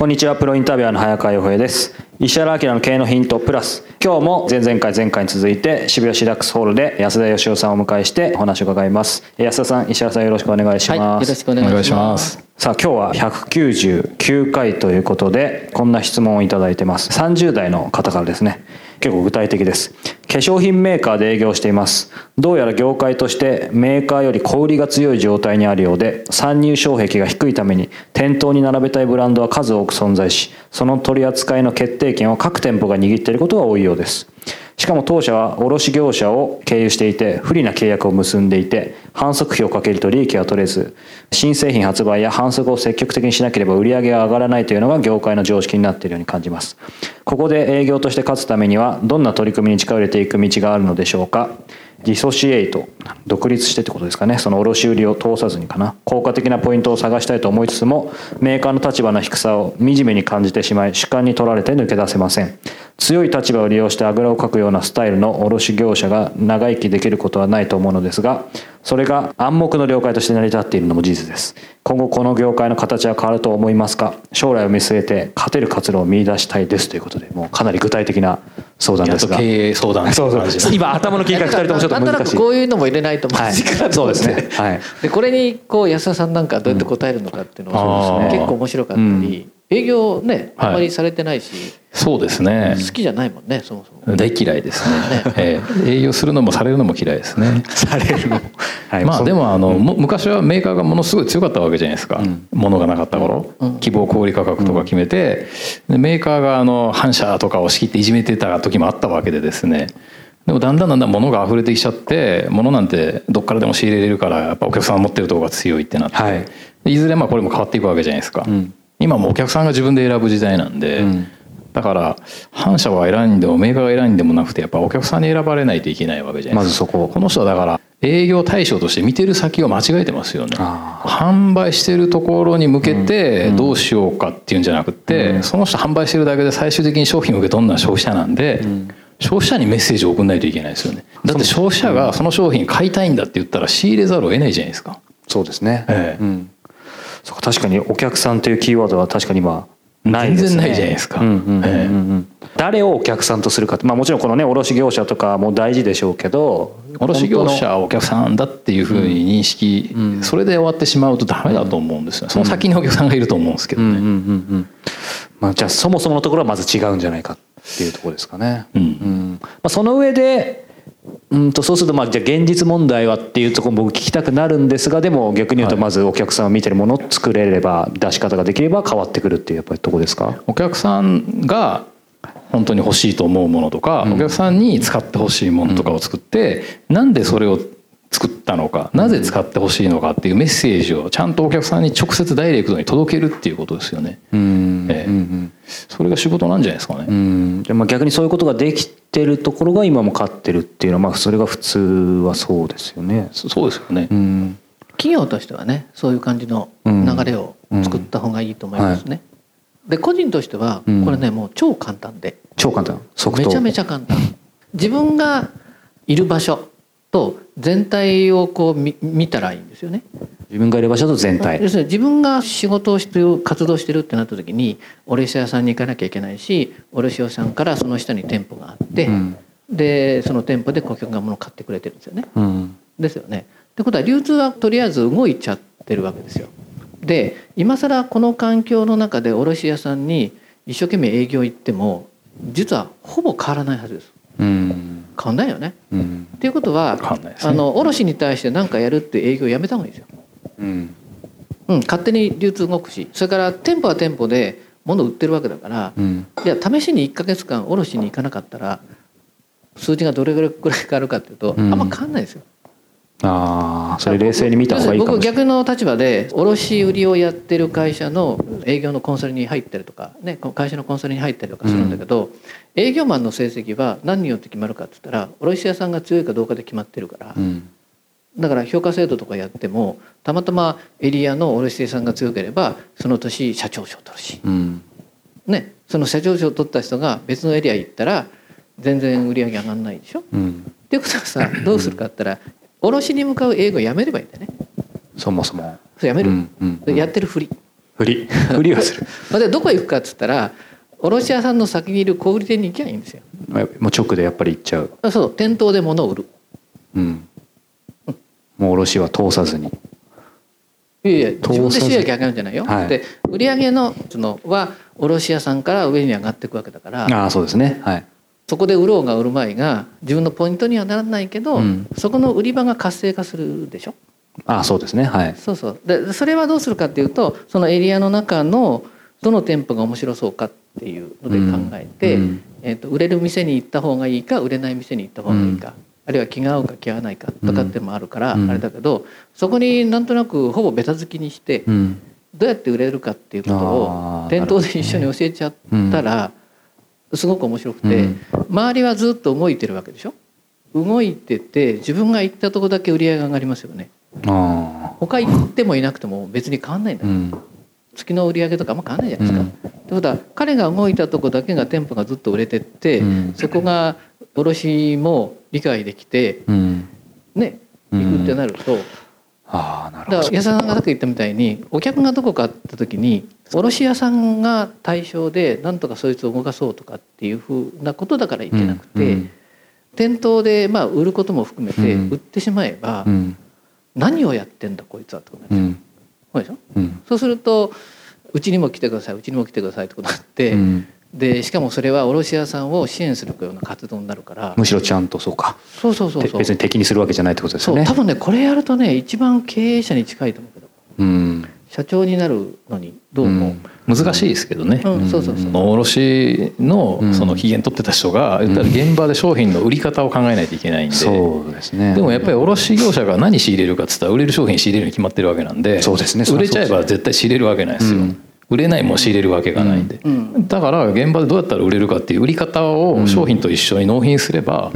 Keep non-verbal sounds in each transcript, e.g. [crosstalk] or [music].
こんにちは。プロインタビュアーの早川洋平です。石原明の経営のヒントプラス。今日も前々回前回に続いて渋谷シダックスホールで安田義雄さんをお迎えしてお話を伺います。安田さん石原さんよろしくお願いします、はい、よろしくお願いします。さあ今日は199回ということでこんな質問をいただいてます。30代の方からですね結構具体的です。化粧品メーカーで営業しています。どうやら業界としてメーカーより小売りが強い状態にあるようで参入障壁が低いために店頭に並べたいブランドは数多く存在しその取り扱いの決定権を各店舗が握っていることが多いようです。しかも当社は卸業者を経由していて不利な契約を結んでいて反則費をかけると利益が取れず新製品発売や反則を積極的にしなければ売り上げが上がらないというのが業界の常識になっているように感じます。ここで営業として勝つためにはどんな取り組みに力を入れていく道があるのでしょうか？ディソシエイト独立してってことですかね。その卸売を通さずにかな。効果的なポイントを探したいと思いつつもメーカーの立場の低さを惨めに感じてしまい主観に取られて抜け出せません。強い立場を利用してあぐらをかくようなスタイルの卸業者が長生きできることはないと思うのですがそれが暗黙の了解として成り立っているのも事実です。今後この業界の形は変わると思いますか？将来を見据えて勝てる活路を見出したいですということでもうかなり具体的な相談ですが。経営相談そうそう。今頭の切り替え2人ともちょっと難しい。こういうのも入れないとまずいかなと思って、はい、そうですね、はい、でこれにこう安田さんなんかどうやって答えるのかっていうのは、結構面白かったり、うん営業ねあまりされてないし、はい、そうですね。好きじゃないもんねそもそも。大嫌いですね。[laughs] えー、営業するのもされるのも嫌いですね。されるの、はい、まあでもあの、うん、昔はメーカーがものすごい強かったわけじゃないですか、うん、物がなかった頃、うん、希望小売価格とか決めて、でメーカーがあの反社とかを仕切っていじめてた時もあったわけでですね。でもだんだんだんだん物が溢れてきちゃって物なんてどっからでも仕入れれるからやっぱお客さんが持ってるところが強いってなって、はい、いずれまあこれも変わっていくわけじゃないですか、うん今もお客さんが自分で選ぶ時代なんで、うん、だから反社は選んでもメーカーが選んでもなくてやっぱお客さんに選ばれないといけないわけじゃないですか。まずそこ。この人はだから営業対象として見てる先を間違えてますよね。販売してるところに向けてどうしようかっていうんじゃなくて、うん、その人販売してるだけで最終的に商品を受け取るのは消費者なんで、うん、消費者にメッセージを送んないといけないですよね。だって消費者がその商品買いたいんだって言ったら仕入れざるを得ないじゃないですか。そうですね、ええ。うんそ確かにお客さんというキーワードは確かに今ないですね。全然ないじゃないですか。誰をお客さんとするかまあもちろんこのね卸業者とかも大事でしょうけど卸業者はお客さんだっていうふうに認識、うん、それで終わってしまうとダメだと思うんですよ、その先にお客さんがいると思うんですけどね。まあじゃあそもそものところはまず違うんじゃないかっていうところですかね。うん、うん、まあその上でうんとそうするとまあじゃあ現実問題はっていうところ僕聞きたくなるんですがでも逆に言うとまずお客さんを見てるものを作れれば出し方ができれば変わってくるっていうやっぱりとこですか？お客さんが本当に欲しいと思うものとか、お客さんに使ってほしいものとかを作って、うなんでそれを作ったのかなぜ使ってほしいのかっていうメッセージをちゃんとお客さんに直接ダイレクトに届けるっていうことですよね。うんええ、それが仕事なんじゃないですかね。うん。でまあ逆にそういうことができてるところが今も勝ってるっていうのはまあそれが普通はそうですよね。そうですよね。うん。企業としてはねそういう感じの流れを作った方がいいと思いますね。はい、で個人としてはこれねもう超簡単で。超簡単。めちゃめちゃ簡単。自分がいる場所と全体をこう見見たらいいんですよね。自分がいる場所と全体。要するに自分が仕事をしてる活動してるってなった時に卸屋さんに行かなきゃいけないし卸屋さんからその下に店舗があって、うん、でその店舗で顧客が物を買ってくれてるんですよね。うん、ですよね。ってことは流通はとりあえず動いちゃってるわけですよ。で今更この環境の中で卸屋さんに一生懸命営業行っても実はほぼ変わらないはずです。うん変わんないよね。うん。っていうことは、ね、あの卸に対して何かやるって営業やめた方がいいですよ。うん。うん、勝手に流通動くしそれから店舗は店舗で物売ってるわけだから、うん、じゃあ試しに1か月間卸に行かなかったら数字がどれぐらい変わるかっていうと、うん、あんま変わんないですよ。ああそれ冷静に見た方がいい僕逆の立場で卸売りをやってる会社の営業のコンサルに入ったりとか、ね、会社のコンサルに入ったりとかするんだけど、うん、営業マンの成績は何によって決まるかって言ったら卸屋さんが強いかどうかで決まってるから、うん、だから評価制度とかやってもたまたまエリアの卸屋さんが強ければその年社長賞を取るし、うん、ね、その社長賞を取った人が別のエリア行ったら全然売り上げ上がんないでしょ。うん、っていうことはさどうするかって言ったら卸に向かう英語やめればいいんだよね。そもそも。そやめる、うんうんうん、やってるふり。ふり。[laughs] ふりをする。でどこ行くかっつったら卸屋さんの先にいる小売店に行きゃいいんですよ。もう直でやっぱり行っちゃう。そう。店頭で物を売る。うん、もう卸は通さずに。いやいや自分で収益上げるんじゃないよ、はい、で売上のそのは卸屋さんから上に上がっていくわけだから。ああそうですね。はい。そこで売ろうが売るまいが自分のポイントにはならないけど、うん、そこの売り場が活性化するでしょ？ああそうですね。はい。そうそう。でそれはどうするかっていうとそのエリアの中のどの店舗が面白そうかっていうので考えて、うん、えーと、売れる店に行った方がいいか売れない店に行った方がいいか、うん、あるいは気が合うか気が合わないかとかってもあるからあれだけど、そこになんとなくほぼベタ付きにして、どうやって売れるかっていうことを店頭で一緒に教えちゃったら、すごく面白くて、周りはずっと動いてるわけでしょ？動いてて自分が行ったとこだけ売り上げが上がりますよね。他行ってもいなくても別に変わんないんだ、うん、月の売り上げとかあんま変わんないじゃないですか。うん、ってことは彼が動いたとこだけが店舗がずっと売れてって、うん、そこが卸も理解できて、ね行くってなると、あなるほど。だから安田さんがさっき言ったみたいにお客がどこかって時に卸屋さんが対象でなんとかそいつを動かそうとかっていうふうなことだからいけなくて、うん、店頭でまあ売ることも含めて売ってしまえば、うん、何をやってんだこいつはってことになっちゃう。そうでしょ、うん、そうするとうちにも来てくださいうちにも来てくださいってことになって、でしかもそれは卸屋さんを支援するような活動になるからむしろちゃんとそうか。そうそうそう別に敵にするわけじゃないってことですよね。多分ねこれやるとね一番経営者に近いと思うけど、うん、社長になるのにどうも、うん、難しいですけどね、うん、そうそうそう。卸のその期限取ってた人が言ったら現場で商品の売り方を考えないといけないんで、そうですね。でもやっぱり卸業者が何仕入れるかっつったら売れる商品仕入れるに決まってるわけなんでそうですね。売れちゃえば絶対仕入れるわけないですよ、売れないも仕入れるわけがないんで、だから現場でどうやったら売れるかっていう売り方を商品と一緒に納品すれば、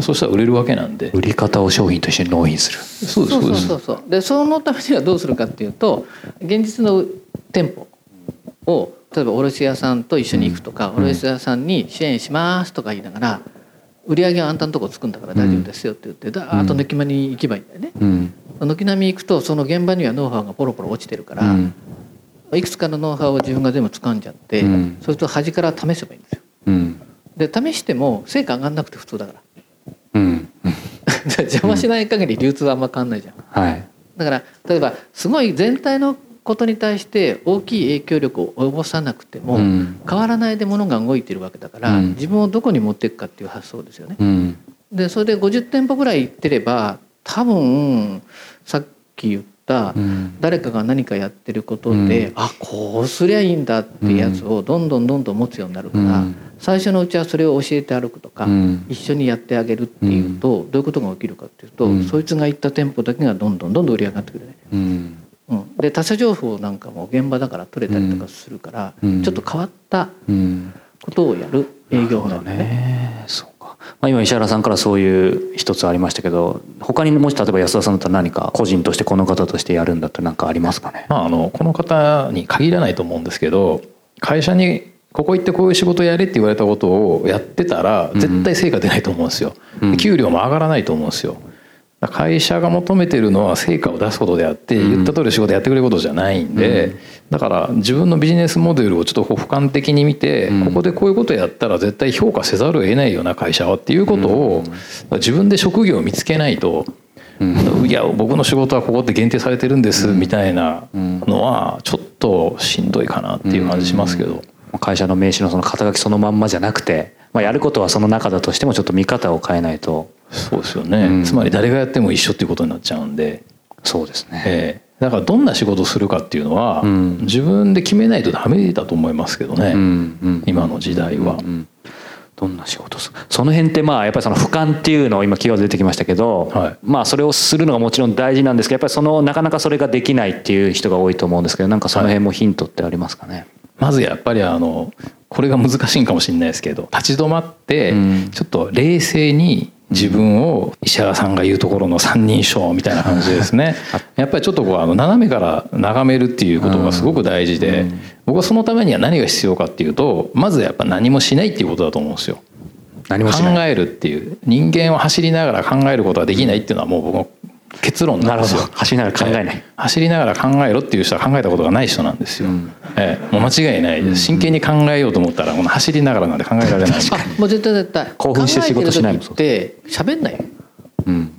そしたら売れるわけなんで。売り方を商品と一緒に納品する。そうそうそうそうでそのためにはどうするかっていうと現実の店舗を例えば卸屋さんと一緒に行くとか、うん、卸屋さんに支援しますとか言いながら売り上げはあんたのとこつくんだから大丈夫ですよって言ってだーっと軒並み行けばいいんだよね。軒並み行くとその現場にはノウハウがポロポロ落ちてるから、いくつかのノウハウを自分が全部掴んじゃって、うん、そうすると端から試せばいいんですよ。うん、で試しても成果上がんなくて普通だから。うん、[laughs] 邪魔しない限り流通はあんま変わんないじゃん。はい、だから例えばすごい全体のことに対して大きい影響力を及ぼさなくても、変わらないでものが動いてるわけだから、自分をどこに持っていくかっていう発想ですよね。でそれで50店舗ぐらい行ってれば多分さっき言った誰かが何かやってることで、うん、あこうすりゃいいんだっていうやつをどんどんどんどん持つようになるから、最初のうちはそれを教えて歩くとか、一緒にやってあげるっていうと、どういうことが起きるかっていうと、そいつが行った店舗だけがどんどんどんどん売り上がってくるね。うん。で他社情報なんかも現場だから取れたりとかするから、ちょっと変わったことをやる営業なんだね。まあ、今石原さんからそういう一つありましたけど他にもし例えば安田さんだったら何か個人としてこの方としてやるんだったら何かありますかね、まあ、あのこの方に限らないと思うんですけど会社にここ行ってこういう仕事やれって言われたことをやってたら絶対成果出ないと思うんですよ、給料も上がらないと思うんですよ会社が求めてるのは成果を出すことであって言った通り仕事やってくれることじゃないんで、だから自分のビジネスモデルをちょっと俯瞰的に見て、ここでこういうことやったら絶対評価せざるを得ないような会社はっていうことを自分で職業を見つけないと。いや僕の仕事はここって限定されてるんですみたいなのはちょっとしんどいかなっていう感じしますけど。会社の名刺のその肩書きそのまんまじゃなくて、まあ、やることはその中だとしてもちょっと見方を変えないとそうですよね、うん、つまり誰がやっても一緒っていうことになっちゃうんで。そうですね、えー、だからどんな仕事をするかっていうのは、うん、自分で決めないとダメだと思いますけどね、うん、今の時代は。どんな仕事するその辺ってまあやっぱりその俯瞰っていうのを今キーワード出てきましたけど、はい、まあそれをするのがもちろん大事なんですけどやっぱりそのなかなかそれができないっていう人が多いと思うんですけどなんかその辺もヒントってありますかね、はいまずやっぱりあのこれが難しいんかもしれないですけど立ち止まってちょっと冷静に自分を石原さんが言うところの三人称みたいな感じですね。[laughs] やっぱりちょっとこうあの斜めから眺めるっていうことがすごく大事で僕はそのためには何が必要かっていうとまずやっぱ何もしないっていうことだと思うんですよ。何も考えるっていう。人間を走りながら考えることができないっていうのはもう僕の結論なんですよ。走りながら考えない、走りながら考えろっていう人は考えたことがない人なんですよ、うん、ええ、もう間違いない真剣に考えようと思ったらこの走りながらなんて考えられない。[laughs] もう絶対絶対。興奮して仕事しないもんって喋んない。うん。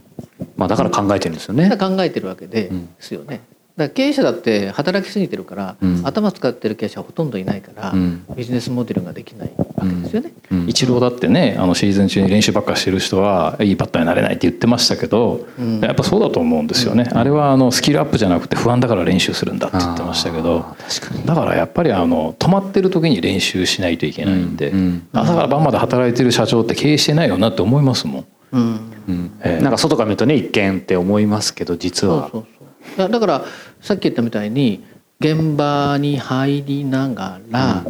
まあ、だから考えてるんですよね。考えてるわけですよね、だから経営者だって働きすぎてるから、うん、頭使ってる経営者はほとんどいないから、うん、ビジネスモデルができないわけですよね。うん、一郎だってねあのシーズン中に練習ばっかしてる人はいいバッターになれないって言ってましたけど、やっぱそうだと思うんですよね。あれはあのスキルアップじゃなくて不安だから練習するんだって言ってましたけどだからやっぱりあの止まってる時に練習しないといけないんで、朝から晩まで働いてる社長って経営してないよなって思いますもん。うん。えー、なんか外から見るとね一見って思いますけど実は。そうそうそう。だからさっき言ったみたいに現場に入りながら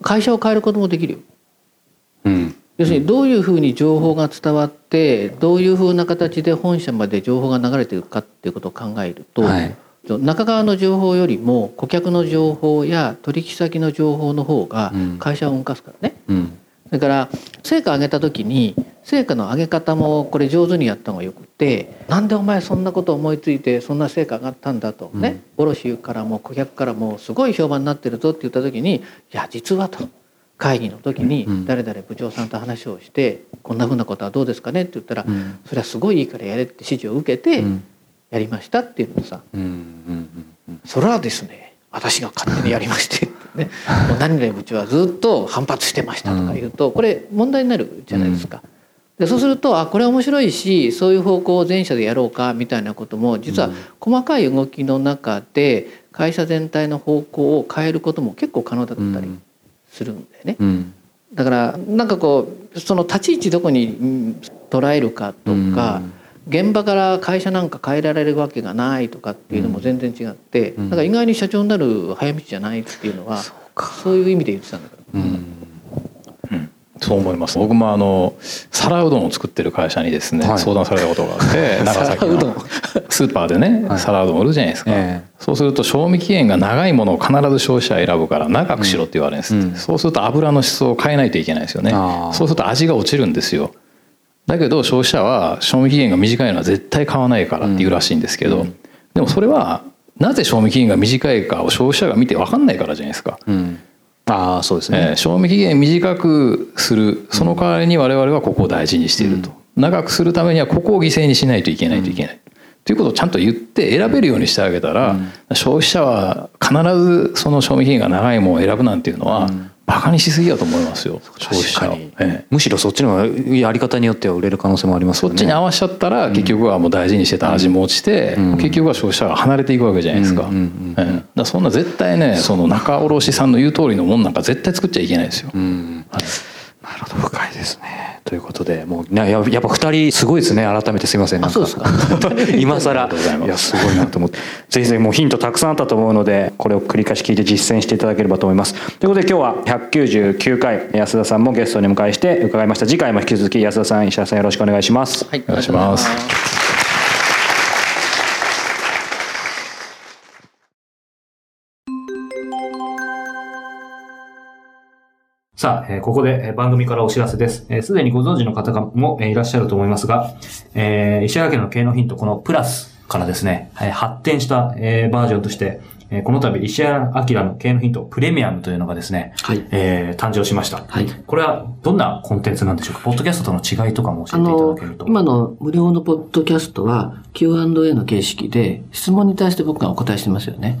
会社を変えることもできるよ。うん、要するにどういうふうに情報が伝わってどういうふうな形で本社まで情報が流れていくかっていうことを考えると、はい、中側の情報よりも顧客の情報や取引先の情報の方が会社を動かすからね。うん、だから成果上げた時に成果の上げ方もこれ上手にやった方がよくてなんでお前そんなこと思いついてそんな成果上がったんだとね、うん、卸からも顧客からもすごい評判になってるぞって言った時にいや実はと会議の時に誰々部長さんと話をしてこんなふうなことはどうですかねって言ったら、それはすごいいいからやれって指示を受けてやりましたっていうのさ、それはですね私が勝手にやりましてね、もう何々部長はずっと反発してましたとか言うとこれ問題になるじゃないですか。でそうするとあこれ面白いしそういう方向を全社でやろうかみたいなことも実は細かい動きの中で会社全体の方向を変えることも結構可能だったりするんだよね。うん、だからなんかこうその立ち位置どこに捉えるかとか、現場から会社なんか変えられるわけがないとかっていうのも全然違って、うん、なん。か意外に社長になる早道じゃないっていうのは、そういう意味で言ってたんだから。うん。そう思います。僕もあの皿うどんを作ってる会社にですね、はい、相談されたことがあって [laughs] 長崎のスーパーでね、はい、皿うどん売るじゃないですか、えー、そうすると賞味期限が長いものを必ず消費者選ぶから長くしろって言われるんです、うん、そうすると油の質を変えないといけないですよね。そうすると味が落ちるんですよだけど消費者は賞味期限が短いのは絶対買わないからって言うらしいんですけど、うん、でもそれはなぜ賞味期限が短いかを消費者が見て分かんないからじゃないですか、うん。ああそうですね、えー、賞味期限短くするその代わりに我々はここを大事にしていると、うん、長くするためにはここを犠牲にしないといけないといけない、うん、ということをちゃんと言って選べるようにしてあげたら、うん、消費者は必ずその賞味期限が長いものを選ぶなんていうのは、バカにしすぎだと思いますよ消費者を、ええ、むしろそっちのやり方によっては売れる可能性もありますよね。そっちに合わしちゃったら結局はもう大事にしてた味も落ちて、うん、結局は消費者が離れていくわけじゃないですか,、えだそんな絶対ねその仲卸さんの言う通りのもんなんか絶対作っちゃいけないですよ、うん。はいなるほど深いですねということでもうややっぱ二人すごいですね。改めてすみません。なんかそうですか。[laughs] 今更。いやすごいなと思って。ぜひぜひもうヒントたくさんあったと思うのでこれを繰り返し聞いて実践していただければと思います。ということで今日は199回安田さんもゲストに迎えして伺いました。次回も引き続き安田さん石田さんよろしくお願いします。はいお願いしますさあ、えー、ここで番組からお知らせです。す、えー、で、にご存知の方も、えー、いらっしゃると思いますが、えー、石原家の経営のヒント、このプラスからですね、えー、発展した、えー、バージョンとして、えー、この度、石原明の経営のヒント、プレミアムというのがですね、はい、えー、誕生しました。はい。これはどんなコンテンツなんでしょうか？ポッドキャストとの違いとかも教えていただけると。今の無料のポッドキャストは Q&A の形式で質問に対して僕がお答えしてますよね。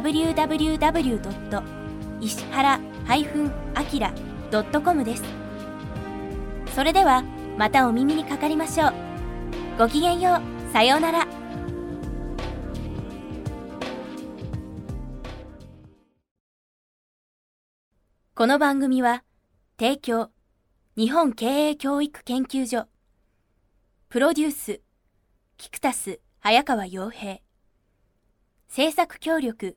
www. 石原 -akira.com です。それではまたお耳にかかりましょう。ごきげんよう。さようなら。この番組は提供日本経営教育研究所プロデュースキクタス早川洋平制作協力